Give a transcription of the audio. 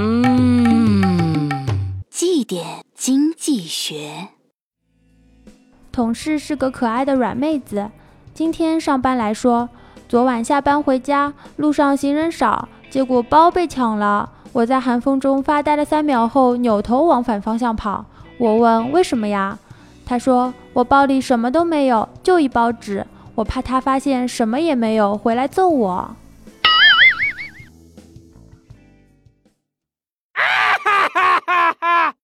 嗯。绩点经济学。同事是个可爱的软妹子今天上班来说昨晚下班回家路上行人少结果包被抢了我在寒风中发呆了三秒后扭头往反方向跑。我问为什么呀？他说我包里什么都没有就一包纸我怕他发现什么也没有回来揍我。